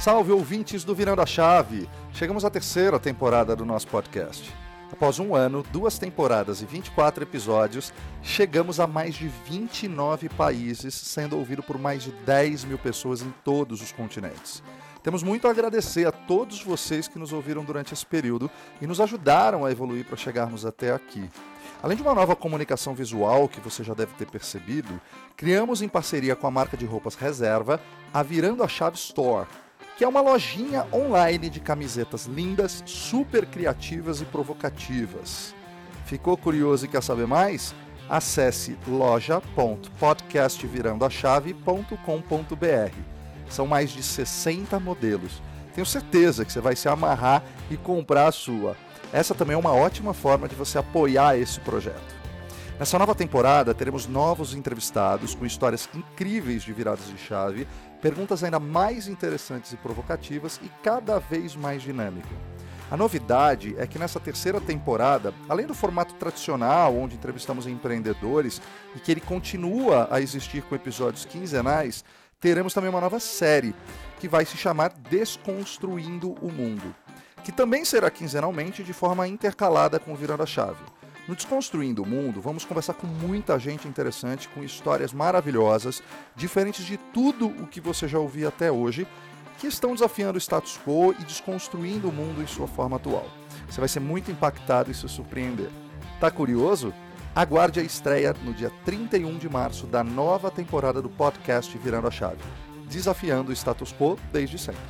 salve, ouvintes do Virando a Chave! Chegamos à terceira temporada do nosso podcast. Após um ano, duas temporadas e 24 episódios, chegamos a mais de 29 países, sendo ouvido por mais de 10 mil pessoas em todos os continentes. Temos muito a agradecer a todos vocês que nos ouviram durante esse período e nos ajudaram a evoluir para chegarmos até aqui. Além de uma nova comunicação visual que você já deve ter percebido, criamos em parceria com a marca de roupas Reserva a Virando a Chave Store, que é uma lojinha online de camisetas lindas, super criativas e provocativas. Ficou curioso e quer saber mais? Acesse loja.podcastvirandoachave.com.br. São mais de 60 modelos. Tenho certeza que você vai se amarrar e comprar a sua. Essa também é uma ótima forma de você apoiar esse projeto. Nessa nova temporada, teremos novos entrevistados com histórias incríveis de viradas de chave, perguntas ainda mais interessantes e provocativas e cada vez mais dinâmica. A novidade é que nessa terceira temporada, além do formato tradicional, onde entrevistamos empreendedores e que ele continua a existir com episódios quinzenais, teremos também uma nova série que vai se chamar Desconstruindo o Mundo que também será quinzenalmente de forma intercalada com Virando a Chave. No Desconstruindo o Mundo, vamos conversar com muita gente interessante, com histórias maravilhosas, diferentes de tudo o que você já ouviu até hoje, que estão desafiando o status quo e desconstruindo o mundo em sua forma atual. Você vai ser muito impactado e se surpreender. Tá curioso? Aguarde a estreia no dia 31 de março da nova temporada do podcast Virando a Chave, desafiando o status quo desde sempre.